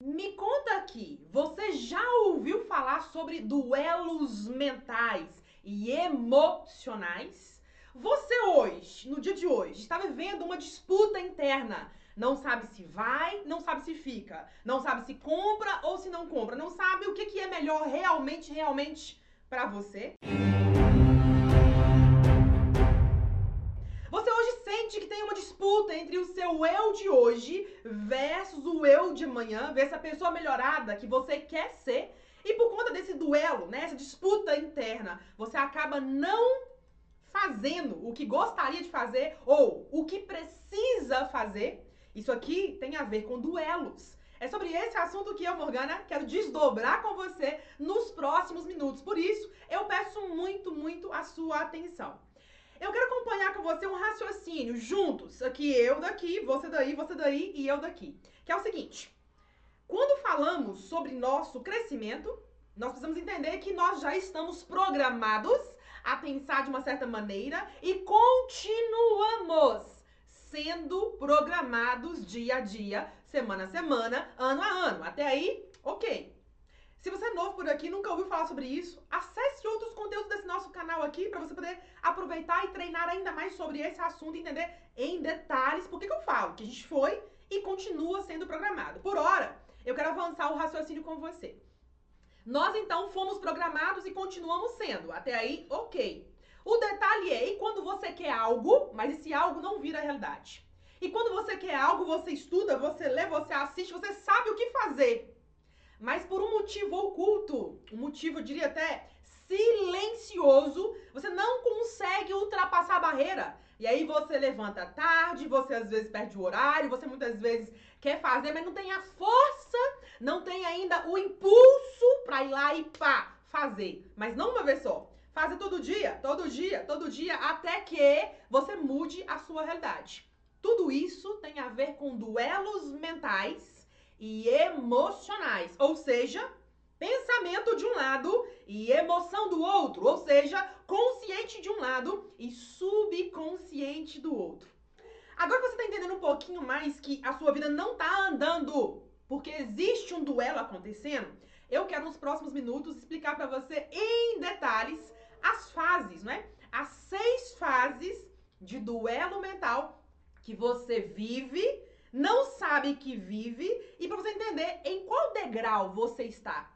Me conta aqui, você já ouviu falar sobre duelos mentais e emocionais? Você hoje, no dia de hoje, está vivendo uma disputa interna. Não sabe se vai, não sabe se fica, não sabe se compra ou se não compra, não sabe o que, que é melhor realmente, realmente para você? sente entre o seu eu de hoje versus o eu de amanhã, ver essa pessoa melhorada que você quer ser. E por conta desse duelo, né, essa disputa interna, você acaba não fazendo o que gostaria de fazer ou o que precisa fazer. Isso aqui tem a ver com duelos. É sobre esse assunto que eu, Morgana, quero desdobrar com você nos próximos minutos. Por isso, eu peço muito, muito a sua atenção. Eu quero acompanhar com você um raciocínio juntos. Aqui eu daqui, você daí, você daí e eu daqui. Que é o seguinte: quando falamos sobre nosso crescimento, nós precisamos entender que nós já estamos programados a pensar de uma certa maneira e continuamos sendo programados dia a dia, semana a semana, ano a ano. Até aí, ok. Se você é novo por aqui, nunca ouviu falar sobre isso, acesse outros conteúdos desse nosso canal aqui para você poder aproveitar e treinar ainda mais sobre esse assunto e entender em detalhes por que, que eu falo que a gente foi e continua sendo programado. Por hora, eu quero avançar o raciocínio com você. Nós então fomos programados e continuamos sendo. Até aí, ok. O detalhe é, e quando você quer algo, mas esse algo não vira realidade. E quando você quer algo, você estuda, você lê, você assiste, você sabe o que fazer mas por um motivo oculto, um motivo, eu diria até silencioso, você não consegue ultrapassar a barreira. E aí você levanta tarde, você às vezes perde o horário, você muitas vezes quer fazer, mas não tem a força, não tem ainda o impulso para ir lá e pá, fazer. Mas não uma vez só. Fazer todo dia, todo dia, todo dia, até que você mude a sua realidade. Tudo isso tem a ver com duelos mentais e emocionais, ou seja, pensamento de um lado e emoção do outro, ou seja, consciente de um lado e subconsciente do outro. Agora você está entendendo um pouquinho mais que a sua vida não está andando porque existe um duelo acontecendo. Eu quero nos próximos minutos explicar para você em detalhes as fases, né? As seis fases de duelo mental que você vive não sabe que vive e para você entender em qual degrau você está.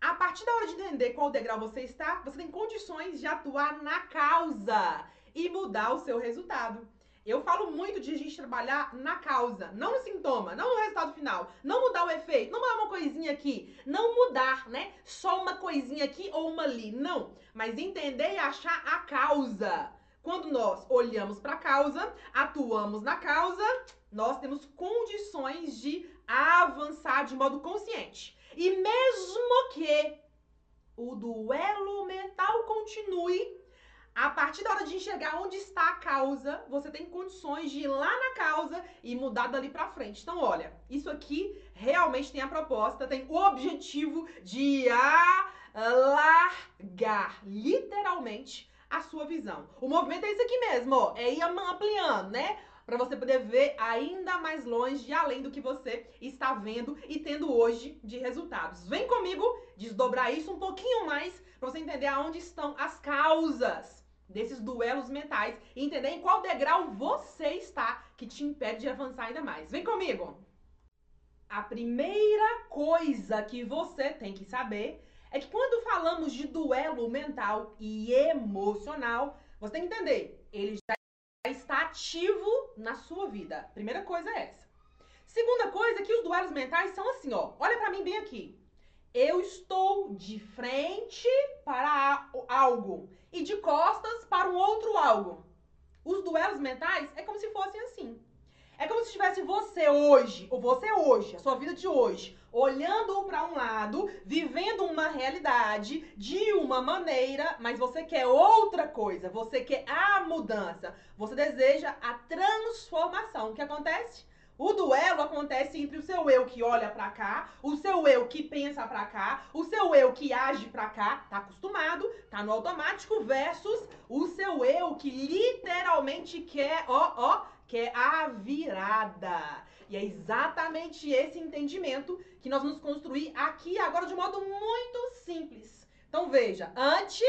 A partir da hora de entender qual degrau você está, você tem condições de atuar na causa e mudar o seu resultado. Eu falo muito de a gente trabalhar na causa, não no sintoma, não no resultado final, não mudar o efeito, não mudar uma coisinha aqui, não mudar, né? Só uma coisinha aqui ou uma ali, não, mas entender e achar a causa. Quando nós olhamos para a causa, atuamos na causa, nós temos condições de avançar de modo consciente. E mesmo que o duelo mental continue, a partir da hora de enxergar onde está a causa, você tem condições de ir lá na causa e mudar dali para frente. Então, olha, isso aqui realmente tem a proposta, tem o objetivo de alargar, literalmente, a sua visão. O movimento é isso aqui mesmo, ó, é ir ampliando, né? Para você poder ver ainda mais longe e além do que você está vendo e tendo hoje de resultados. Vem comigo desdobrar isso um pouquinho mais para você entender aonde estão as causas desses duelos mentais e entender em qual degrau você está que te impede de avançar ainda mais. Vem comigo! A primeira coisa que você tem que saber é que quando falamos de duelo mental e emocional, você tem que entender, ele já está ativo na sua vida. Primeira coisa é essa. Segunda coisa é que os duelos mentais são assim, ó. Olha para mim bem aqui. Eu estou de frente para algo e de costas para um outro algo. Os duelos mentais é como se fossem assim. É como se tivesse você hoje, ou você hoje, a sua vida de hoje, olhando para um lado, vivendo uma realidade de uma maneira, mas você quer outra coisa, você quer a mudança, você deseja a transformação. O que acontece? O duelo acontece entre o seu eu que olha para cá, o seu eu que pensa para cá, o seu eu que age para cá, tá acostumado, tá no automático versus o seu eu que literalmente quer, ó, ó, que é a virada. E é exatamente esse entendimento que nós vamos construir aqui agora de modo muito simples. Então veja, antes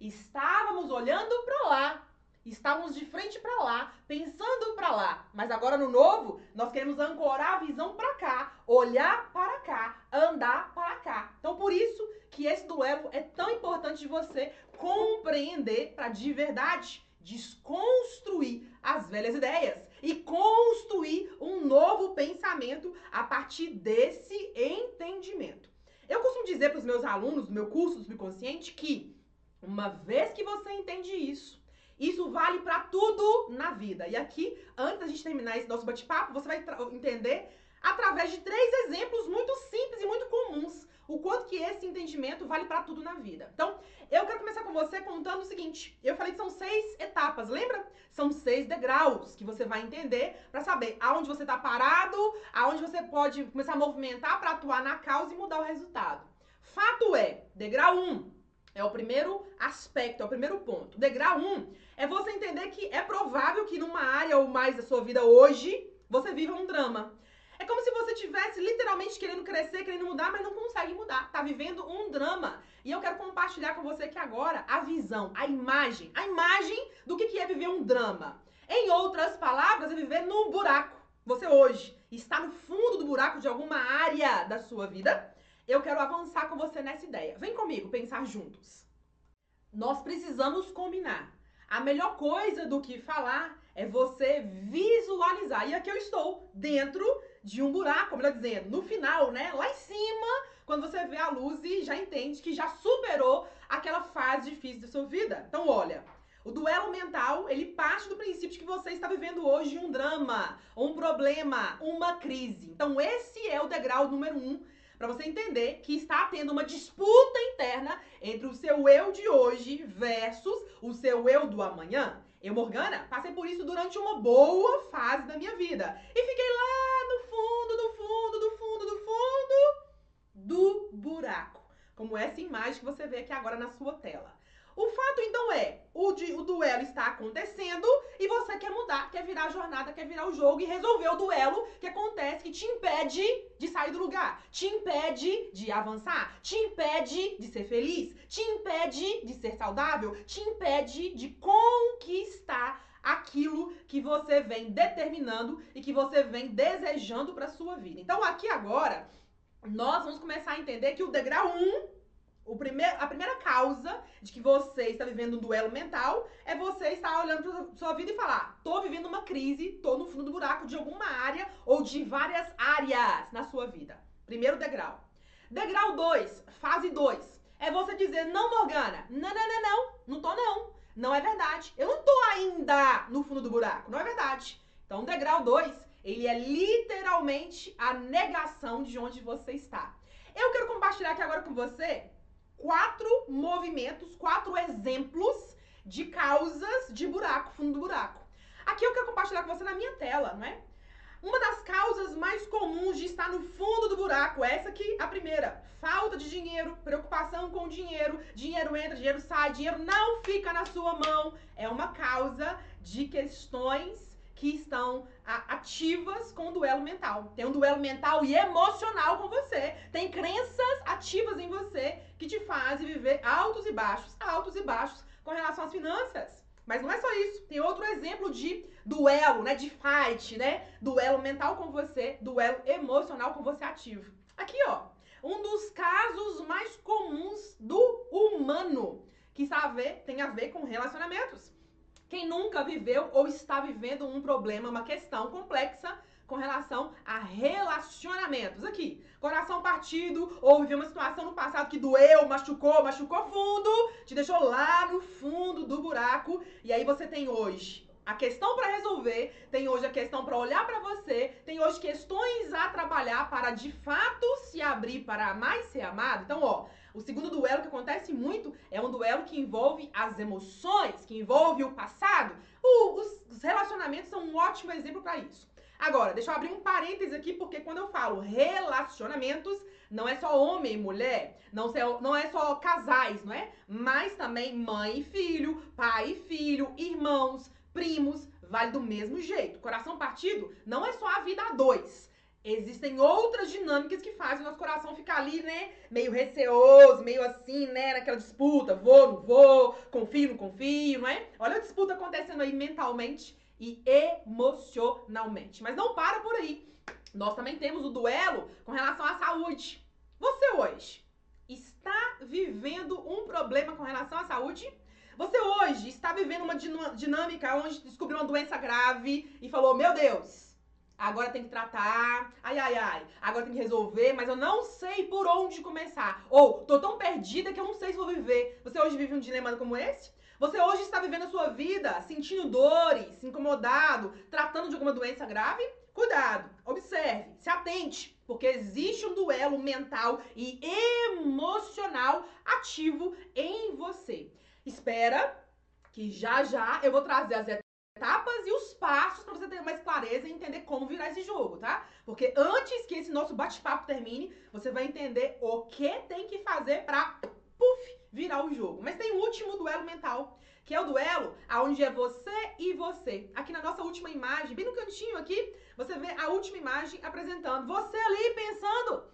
estávamos olhando para lá, estávamos de frente para lá, pensando para lá, mas agora no novo nós queremos ancorar a visão para cá, olhar para cá, andar para cá. Então por isso que esse duelo é tão importante de você compreender para de verdade desconstruir as velhas ideias e construir um novo pensamento a partir desse entendimento. Eu costumo dizer para os meus alunos do meu curso do subconsciente que uma vez que você entende isso, isso vale para tudo na vida. E aqui, antes da gente terminar esse nosso bate-papo, você vai entender através de três exemplos muito simples e muito comuns o quanto que esse entendimento vale para tudo na vida. Então, eu quero começar com você contando o seguinte: eu falei que são seis etapas, lembra? São seis degraus que você vai entender para saber aonde você está parado, aonde você pode começar a movimentar para atuar na causa e mudar o resultado. Fato é, degrau 1 um, é o primeiro aspecto, é o primeiro ponto. Degrau 1 um, é você entender que é provável que numa área ou mais da sua vida hoje você viva um drama. É como se você tivesse literalmente querendo crescer, querendo mudar, mas não consegue mudar. Tá vivendo um drama. E eu quero compartilhar com você que agora a visão, a imagem, a imagem do que é viver um drama. Em outras palavras, é viver num buraco. Você hoje está no fundo do buraco de alguma área da sua vida. Eu quero avançar com você nessa ideia. Vem comigo pensar juntos. Nós precisamos combinar. A melhor coisa do que falar é você visualizar. E aqui eu estou dentro de um buraco, melhor dizendo, no final, né? Lá em cima, quando você vê a luz e já entende que já superou aquela fase difícil da sua vida. Então, olha, o duelo mental, ele parte do princípio de que você está vivendo hoje um drama, um problema, uma crise. Então, esse é o degrau número um para você entender que está tendo uma disputa interna entre o seu eu de hoje versus o seu eu do amanhã. Eu, Morgana, passei por isso durante uma boa fase da minha vida. E fiquei lá no fundo, do fundo, do fundo, do fundo do buraco. Como essa imagem que você vê aqui agora na sua tela. O fato então é, o, de, o duelo está acontecendo e você quer mudar, quer virar a jornada, quer virar o jogo e resolver o duelo que acontece, que te impede de sair do lugar, te impede de avançar, te impede de ser feliz, te impede de ser saudável, te impede de conquistar aquilo que você vem determinando e que você vem desejando para sua vida. Então aqui agora nós vamos começar a entender que o degrau 1 um o primeir, a primeira causa de que você está vivendo um duelo mental é você estar olhando para sua vida e falar: tô vivendo uma crise, tô no fundo do buraco de alguma área ou de várias áreas na sua vida. Primeiro degrau. Degrau 2, fase 2, é você dizer: não, Morgana, não, não, não, não, não tô não. Não é verdade. Eu não tô ainda no fundo do buraco. Não é verdade. Então, degrau 2, ele é literalmente a negação de onde você está. Eu quero compartilhar aqui agora com você quatro movimentos, quatro exemplos de causas de buraco, fundo do buraco. Aqui eu quero compartilhar com você na minha tela, não é? Uma das causas mais comuns de estar no fundo do buraco, essa aqui, a primeira, falta de dinheiro, preocupação com dinheiro, dinheiro entra, dinheiro sai, dinheiro não fica na sua mão, é uma causa de questões que estão ativas com o duelo mental. Tem um duelo mental e emocional com você. Tem crenças ativas em você que te fazem viver altos e baixos, altos e baixos com relação às finanças. Mas não é só isso. Tem outro exemplo de duelo, né? De fight, né? Duelo mental com você, duelo emocional com você ativo. Aqui, ó. Um dos casos mais comuns do humano que a tem a ver com relacionamentos. Quem nunca viveu ou está vivendo um problema, uma questão complexa com relação a relacionamentos. Aqui, coração partido, ou viveu uma situação no passado que doeu, machucou, machucou fundo, te deixou lá no fundo do buraco, e aí você tem hoje a questão para resolver, tem hoje a questão para olhar para você, tem hoje questões a trabalhar para de fato se abrir para mais ser amado. Então, ó, o segundo duelo que acontece muito é um duelo que envolve as emoções, que envolve o passado. O, os, os relacionamentos são um ótimo exemplo para isso. Agora, deixa eu abrir um parêntese aqui, porque quando eu falo relacionamentos, não é só homem e mulher, não, não é só casais, não é? Mas também mãe e filho, pai e filho, irmãos, primos, vale do mesmo jeito. Coração partido não é só a vida a dois. Existem outras dinâmicas que fazem o nosso coração ficar ali, né? Meio receoso, meio assim, né? Naquela disputa, vou, não vou, confio, não confio, não é? Olha a disputa acontecendo aí mentalmente e emocionalmente. Mas não para por aí. Nós também temos o duelo com relação à saúde. Você hoje está vivendo um problema com relação à saúde? Você hoje está vivendo uma dinâmica onde descobriu uma doença grave e falou: Meu Deus, agora tem que tratar, ai, ai, ai, agora tem que resolver, mas eu não sei por onde começar. Ou tô tão perdida que eu não sei se vou viver. Você hoje vive um dilema como esse? Você hoje está vivendo a sua vida sentindo dores, incomodado, tratando de alguma doença grave? Cuidado, observe, se atente, porque existe um duelo mental e emocional ativo em você. Espera que já já eu vou trazer as etapas e os passos para você ter mais clareza e entender como virar esse jogo, tá? Porque antes que esse nosso bate-papo termine, você vai entender o que tem que fazer para puf, virar o jogo. Mas tem o último duelo mental, que é o duelo aonde é você e você. Aqui na nossa última imagem, bem no cantinho aqui, você vê a última imagem apresentando você ali pensando,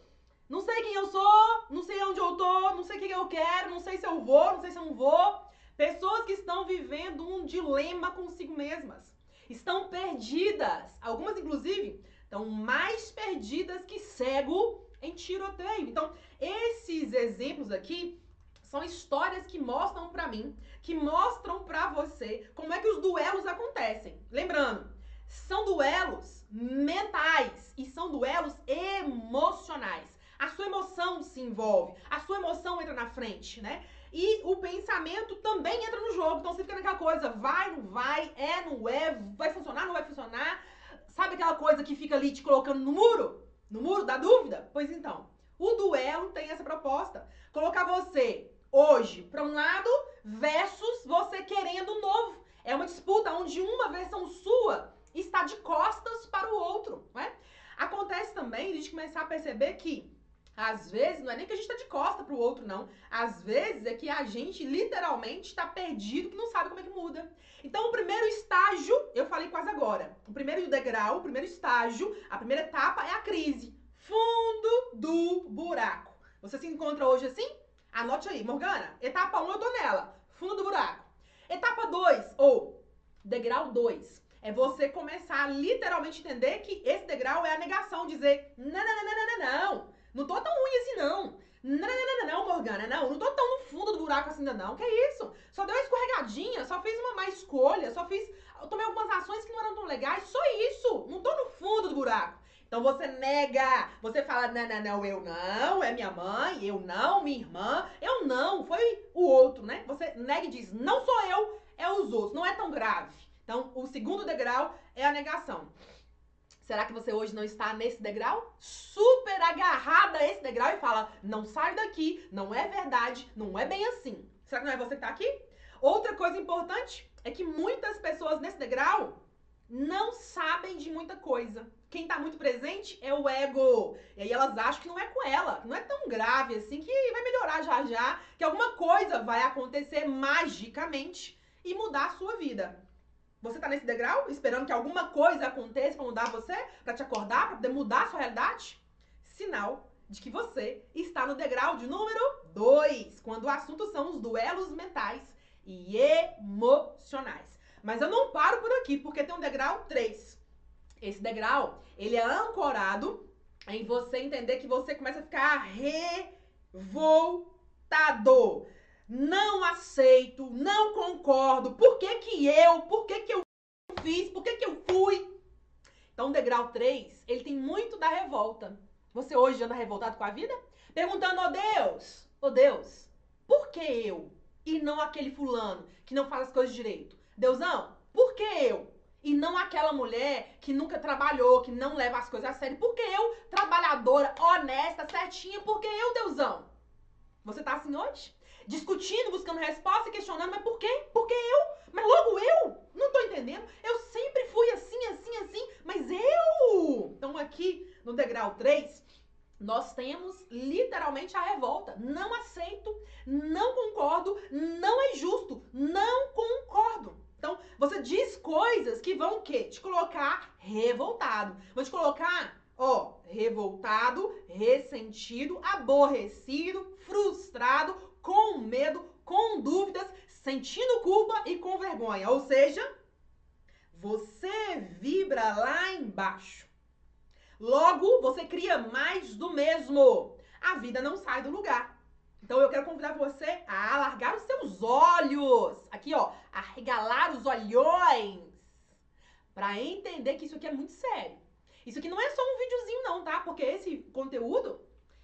não sei quem eu sou, não sei onde eu tô, não sei o que eu quero, não sei se eu vou, não sei se eu não vou. Pessoas que estão vivendo um dilema consigo mesmas. Estão perdidas. Algumas, inclusive, estão mais perdidas que cego em tiroteio. Então, esses exemplos aqui são histórias que mostram para mim, que mostram para você como é que os duelos acontecem. Lembrando, são duelos mentais e são duelos emocionais. A sua emoção se envolve, a sua emoção entra na frente, né? E o pensamento também entra no jogo. Então você fica naquela coisa, vai, não vai, é, não é, vai funcionar, não vai funcionar. Sabe aquela coisa que fica ali te colocando no muro? No muro da dúvida? Pois então, o duelo tem essa proposta. Colocar você hoje para um lado versus você querendo um novo. É uma disputa onde uma versão sua está de costas para o outro, né? Acontece também a gente começar a perceber que às vezes não é nem que a gente está de costa para o outro, não. Às vezes é que a gente literalmente está perdido, que não sabe como é que muda. Então, o primeiro estágio, eu falei quase agora. O primeiro degrau, o primeiro estágio, a primeira etapa é a crise. Fundo do buraco. Você se encontra hoje assim? Anote aí, Morgana. Etapa 1 um, eu tô nela. Fundo do buraco. Etapa 2, ou degrau 2, é você começar a literalmente entender que esse degrau é a negação, dizer: não, não, não, não, não, não. Não tô tão ruim assim, não. Não, não, não, não, não, Morgana, não. Não tô tão no fundo do buraco assim ainda, não. Que isso? Só deu uma escorregadinha, só fiz uma má escolha, só fiz. Eu tomei algumas ações que não eram tão legais, só isso. Não tô no fundo do buraco. Então você nega, você fala, não, não, não, eu não, é minha mãe, eu não, minha irmã, eu não, foi o outro, né? Você nega e diz, não sou eu, é os outros, não é tão grave. Então, o segundo degrau é a negação. Será que você hoje não está nesse degrau? Super agarrada a esse degrau e fala: não sai daqui, não é verdade, não é bem assim. Será que não é você que está aqui? Outra coisa importante é que muitas pessoas nesse degrau não sabem de muita coisa. Quem está muito presente é o ego. E aí elas acham que não é com ela, não é tão grave assim, que vai melhorar já já, que alguma coisa vai acontecer magicamente e mudar a sua vida. Você tá nesse degrau esperando que alguma coisa aconteça para mudar você, para te acordar, para poder mudar a sua realidade? Sinal de que você está no degrau de número 2, quando o assunto são os duelos mentais e emocionais. Mas eu não paro por aqui, porque tem um degrau 3. Esse degrau, ele é ancorado em você entender que você começa a ficar revoltado. Não aceito, não concordo. Por que que eu? Por que que eu fiz? Por que que eu fui? Então, o degrau 3, ele tem muito da revolta. Você hoje anda revoltado com a vida? Perguntando, ó oh Deus, ô oh Deus, por que eu? E não aquele fulano que não faz as coisas direito? Deusão, por que eu? E não aquela mulher que nunca trabalhou, que não leva as coisas a sério. Por que eu, trabalhadora, honesta, certinha? Por que eu, Deusão? Você tá assim hoje? Discutindo, buscando resposta, questionando, mas por quê? Por que eu? Mas logo eu? Não tô entendendo. Eu sempre fui assim, assim, assim, mas eu! Então aqui no degrau 3, nós temos literalmente a revolta. Não aceito, não concordo, não é justo, não concordo. Então, você diz coisas que vão o quê? Te colocar revoltado. Vão te colocar, ó, revoltado, ressentido, aborrecido, frustrado, com medo, com dúvidas, sentindo culpa e com vergonha. Ou seja, você vibra lá embaixo. Logo, você cria mais do mesmo. A vida não sai do lugar. Então eu quero convidar você a alargar os seus olhos. Aqui, ó, arregalar os olhões. Para entender que isso aqui é muito sério. Isso aqui não é só um videozinho não, tá? Porque esse conteúdo,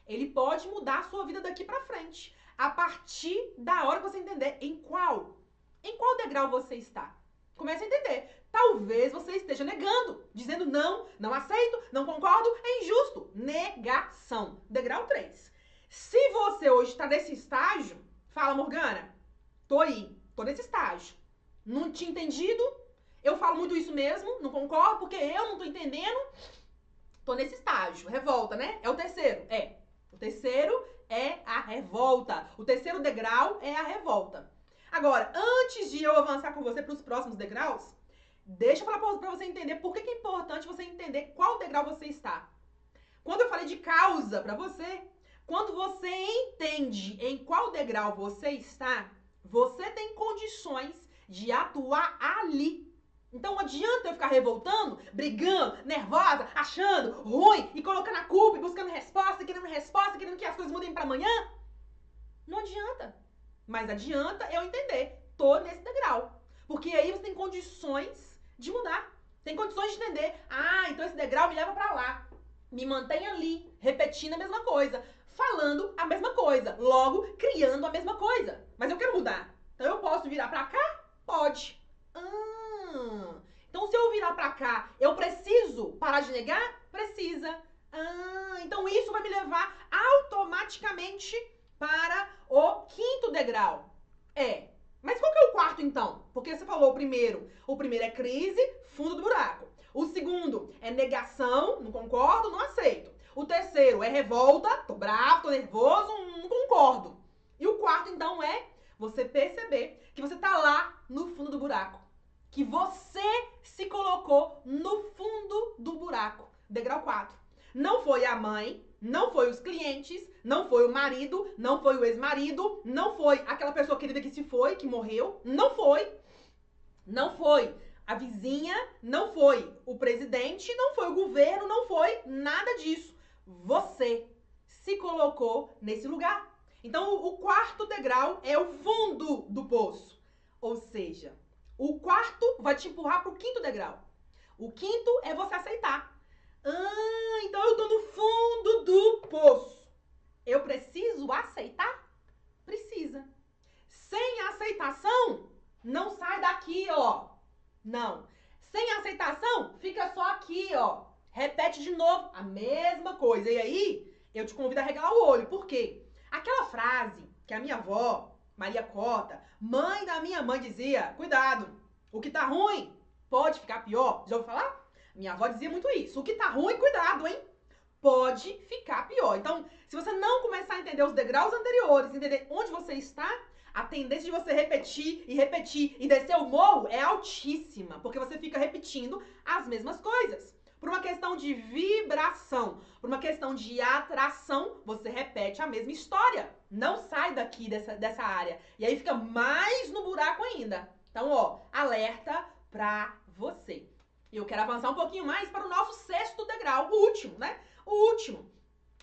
ele pode mudar a sua vida daqui para frente. A partir da hora que você entender em qual, em qual degrau você está. Comece a entender. Talvez você esteja negando, dizendo não, não aceito, não concordo, é injusto. Negação. Degrau 3. Se você hoje está nesse estágio, fala, Morgana, tô aí, tô nesse estágio. Não tinha entendido, eu falo muito isso mesmo, não concordo, porque eu não tô entendendo. Tô nesse estágio. Revolta, né? É o terceiro. É. O terceiro revolta. O terceiro degrau é a revolta. Agora, antes de eu avançar com você para os próximos degraus, deixa eu falar para você entender por que, que é importante você entender qual degrau você está. Quando eu falei de causa para você, quando você entende em qual degrau você está, você tem condições de atuar ali. Então não adianta eu ficar revoltando, brigando, nervosa, achando ruim e colocando a culpa e buscando resposta, querendo resposta, querendo que as coisas mudem para amanhã. Não adianta. Mas adianta eu entender, tô nesse degrau. Porque aí você tem condições de mudar. Tem condições de entender, ah, então esse degrau me leva para lá. Me mantém ali, repetindo a mesma coisa falando a mesma coisa, logo criando a mesma coisa. Mas eu quero mudar. Então eu posso virar pra cá? Pode. Ah, então se eu virar pra cá, eu preciso parar de negar? Precisa. Ah, então isso vai me levar automaticamente para o quinto degrau. É. Mas qual que é o quarto então? Porque você falou o primeiro. O primeiro é crise, fundo do buraco. O segundo é negação, não concordo, não aceito. O terceiro é revolta, tô bravo, tô nervoso, não concordo. E o quarto, então, é você perceber que você tá lá no fundo do buraco. Que você se colocou no fundo do buraco. Degrau 4. Não foi a mãe, não foi os clientes, não foi o marido, não foi o ex-marido, não foi aquela pessoa querida que se foi, que morreu, não foi. Não foi a vizinha, não foi o presidente, não foi o governo, não foi nada disso você se colocou nesse lugar. Então, o quarto degrau é o fundo do poço. Ou seja, o quarto vai te empurrar para o quinto degrau. O quinto é você aceitar. Ah, então eu tô no fundo do poço. Eu preciso aceitar? Precisa. Sem aceitação, não sai daqui, ó. Não. Sem aceitação, fica só aqui, ó. Repete de novo a mesma coisa. E aí, eu te convido a regalar o olho. Por quê? Aquela frase que a minha avó, Maria Cota, mãe da minha mãe, dizia: cuidado, o que tá ruim pode ficar pior. Já ouviu falar? Minha avó dizia muito isso. O que tá ruim, cuidado, hein? Pode ficar pior. Então, se você não começar a entender os degraus anteriores, entender onde você está, a tendência de você repetir e repetir e descer o morro é altíssima, porque você fica repetindo as mesmas coisas. Por uma questão de vibração, por uma questão de atração, você repete a mesma história. Não sai daqui dessa, dessa área. E aí fica mais no buraco ainda. Então, ó, alerta pra você. Eu quero avançar um pouquinho mais para o nosso sexto degrau, o último, né? O último.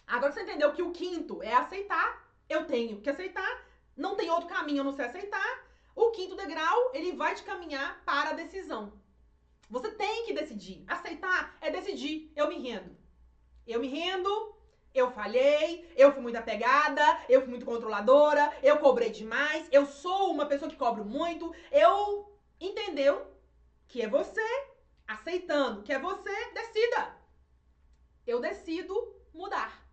Agora você entendeu que o quinto é aceitar, eu tenho que aceitar, não tem outro caminho a não ser aceitar. O quinto degrau, ele vai te caminhar para a decisão. Você tem que decidir. Aceitar é decidir. Eu me rendo. Eu me rendo, eu falhei, eu fui muito apegada, eu fui muito controladora, eu cobrei demais, eu sou uma pessoa que cobro muito. Eu entendeu que é você aceitando, que é você, decida. Eu decido mudar.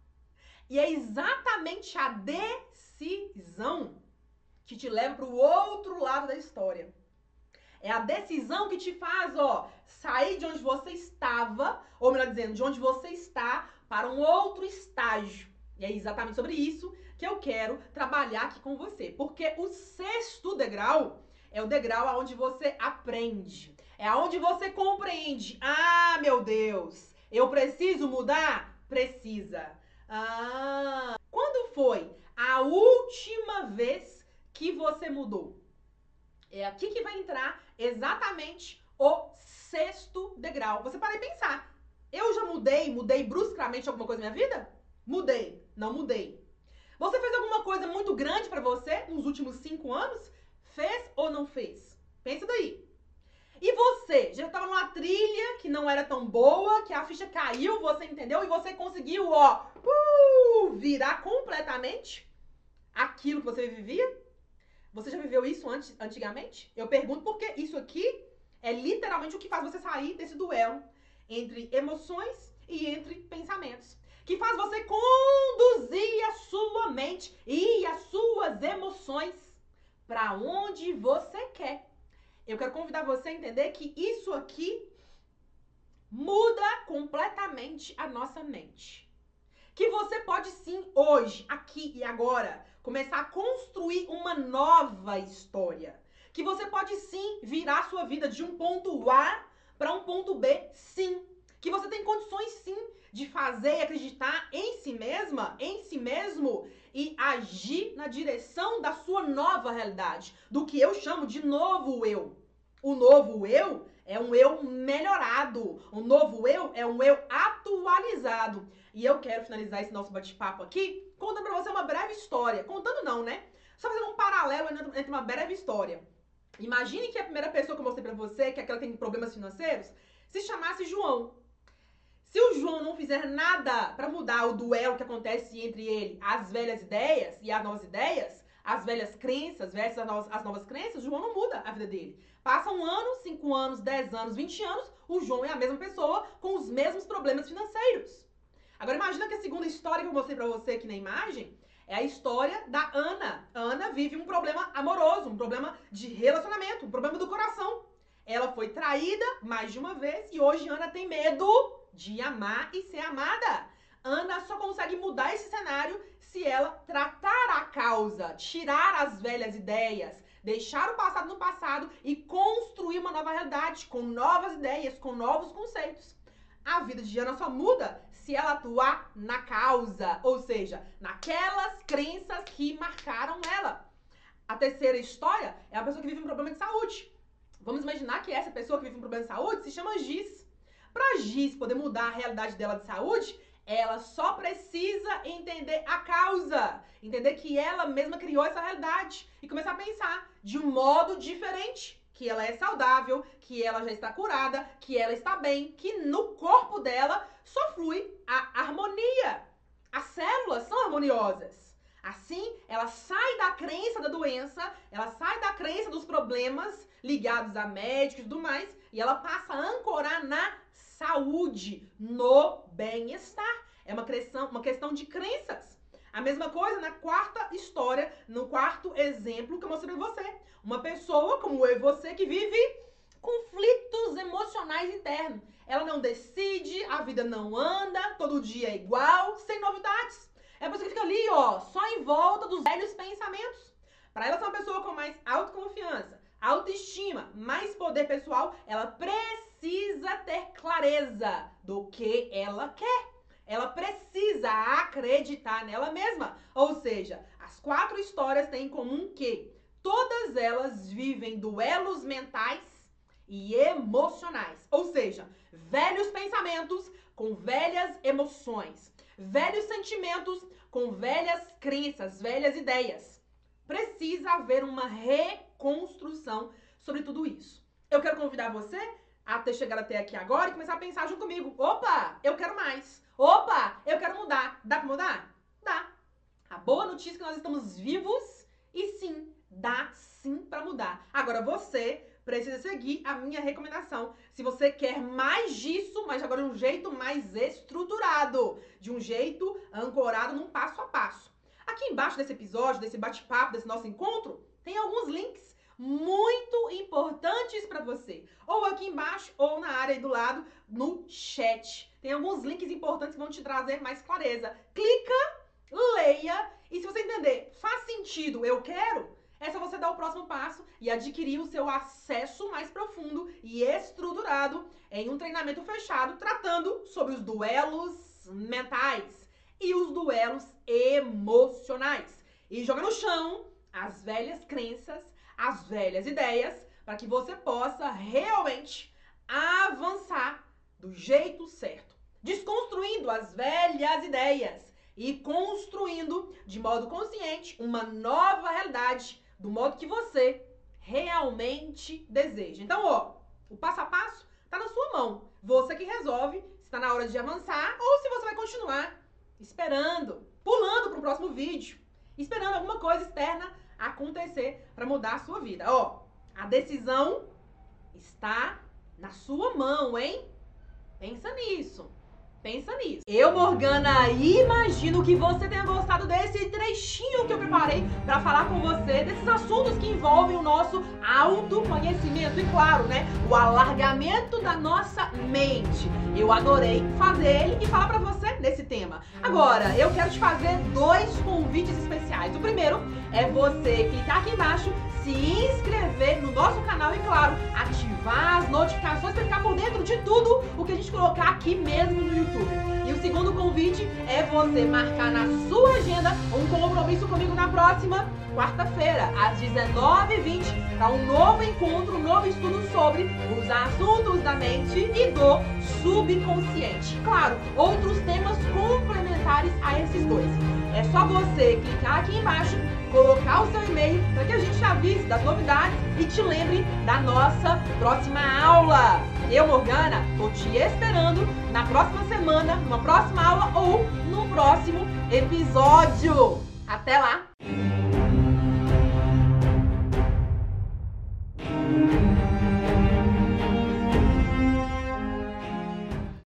E é exatamente a decisão que te leva para o outro lado da história. É a decisão que te faz, ó, sair de onde você estava, ou melhor dizendo, de onde você está, para um outro estágio. E é exatamente sobre isso que eu quero trabalhar aqui com você. Porque o sexto degrau é o degrau aonde você aprende. É aonde você compreende. Ah, meu Deus, eu preciso mudar? Precisa. Ah, quando foi a última vez que você mudou? É aqui que vai entrar exatamente o sexto degrau. Você para e pensar. Eu já mudei, mudei bruscamente alguma coisa na minha vida? Mudei, não mudei. Você fez alguma coisa muito grande para você nos últimos cinco anos? Fez ou não fez? Pensa daí. E você já estava numa trilha que não era tão boa, que a ficha caiu, você entendeu? E você conseguiu, ó, uh, virar completamente aquilo que você vivia? Você já viveu isso antes, antigamente? Eu pergunto porque isso aqui é literalmente o que faz você sair desse duelo entre emoções e entre pensamentos. Que faz você conduzir a sua mente e as suas emoções para onde você quer. Eu quero convidar você a entender que isso aqui muda completamente a nossa mente. Que você pode sim, hoje, aqui e agora, começar a construir uma nova história. Que você pode sim virar sua vida de um ponto A para um ponto B, sim. Que você tem condições sim de fazer e acreditar em si mesma, em si mesmo e agir na direção da sua nova realidade, do que eu chamo de novo eu. O novo eu é um eu melhorado. O novo eu é um eu atualizado. E eu quero finalizar esse nosso bate-papo aqui contando pra você uma breve história. Contando não, né? Só fazendo um paralelo entre uma breve história. Imagine que a primeira pessoa que eu mostrei pra você, que é aquela que tem problemas financeiros, se chamasse João. Se o João não fizer nada para mudar o duelo que acontece entre ele, as velhas ideias e as novas ideias, as velhas crenças versus as novas, as novas crenças, o João não muda a vida dele. Passa um ano, cinco anos, dez anos, vinte anos, o João é a mesma pessoa com os mesmos problemas financeiros. Agora imagina que a segunda história que eu mostrei pra você aqui na imagem é a história da Ana. Ana vive um problema amoroso, um problema de relacionamento, um problema do coração. Ela foi traída mais de uma vez e hoje Ana tem medo de amar e ser amada. Ana só consegue mudar esse cenário se ela tratar a causa, tirar as velhas ideias, deixar o passado no passado e construir uma nova realidade com novas ideias, com novos conceitos. A vida de Ana só muda se ela atuar na causa, ou seja, naquelas crenças que marcaram ela. A terceira história é a pessoa que vive um problema de saúde. Vamos imaginar que essa pessoa que vive um problema de saúde se chama Giz. Para Giz poder mudar a realidade dela de saúde, ela só precisa entender a causa, entender que ela mesma criou essa realidade e começar a pensar de um modo diferente que ela é saudável, que ela já está curada, que ela está bem, que no corpo dela só flui a harmonia. As células são harmoniosas. Assim, ela sai da crença da doença, ela sai da crença dos problemas ligados a médicos e tudo mais, e ela passa a ancorar na saúde, no bem-estar. É uma questão, uma questão de crenças. A mesma coisa na quarta história, no quarto exemplo que eu mostrei pra você. Uma pessoa como eu e você que vive conflitos emocionais internos. Ela não decide, a vida não anda, todo dia é igual, sem novidades. É a pessoa que fica ali, ó, só em volta dos velhos pensamentos. Para ela ser uma pessoa com mais autoconfiança, autoestima, mais poder pessoal, ela precisa ter clareza do que ela quer. Ela precisa acreditar nela mesma. Ou seja, as quatro histórias têm em comum que todas elas vivem duelos mentais e emocionais. Ou seja, velhos pensamentos com velhas emoções, velhos sentimentos com velhas crenças, velhas ideias. Precisa haver uma reconstrução sobre tudo isso. Eu quero convidar você a ter chegado até aqui agora e começar a pensar junto comigo. Opa, eu quero mais. Opa, eu quero mudar. Dá pra mudar? Dá. A boa notícia é que nós estamos vivos e sim, dá sim para mudar. Agora você precisa seguir a minha recomendação. Se você quer mais disso, mas agora de um jeito mais estruturado, de um jeito ancorado num passo a passo. Aqui embaixo desse episódio, desse bate-papo, desse nosso encontro, tem alguns links muito importantes para você. Ou aqui embaixo, ou na área aí do lado, no chat. Tem alguns links importantes que vão te trazer mais clareza. Clica, leia, e se você entender, faz sentido, eu quero, é só você dar o próximo passo e adquirir o seu acesso mais profundo e estruturado em um treinamento fechado tratando sobre os duelos mentais e os duelos emocionais. E joga no chão as velhas crenças, as velhas ideias, para que você possa realmente avançar do jeito certo, desconstruindo as velhas ideias e construindo de modo consciente uma nova realidade do modo que você realmente deseja. Então, ó, o passo a passo tá na sua mão. Você que resolve se está na hora de avançar ou se você vai continuar esperando, pulando para o próximo vídeo, esperando alguma coisa externa acontecer para mudar a sua vida. Ó, a decisão está na sua mão, hein? Pensa nisso. Pensa nisso. Eu, Morgana, imagino que você tenha gostado desse trechinho que eu preparei para falar com você desses assuntos que envolvem o nosso autoconhecimento e, claro, né, o alargamento da nossa mente. Eu adorei fazer ele e falar para você desse tema. Agora, eu quero te fazer dois convites especiais. O primeiro é você clicar aqui embaixo, se inscrever no nosso canal e, claro, ativar as notificações para por dentro de tudo o que a gente colocar aqui mesmo no YouTube. E o segundo convite é você marcar na sua agenda um compromisso comigo na próxima quarta-feira, às 19h20, para um novo encontro, um novo estudo sobre os assuntos da mente e do subconsciente. Claro, outros temas complementares a esses dois. É só você clicar aqui embaixo, colocar o seu e-mail para que a gente avise das novidades e te lembre da nossa próxima aula. Eu, Morgana, tô te esperando na próxima semana, numa próxima aula ou no próximo episódio. Até lá!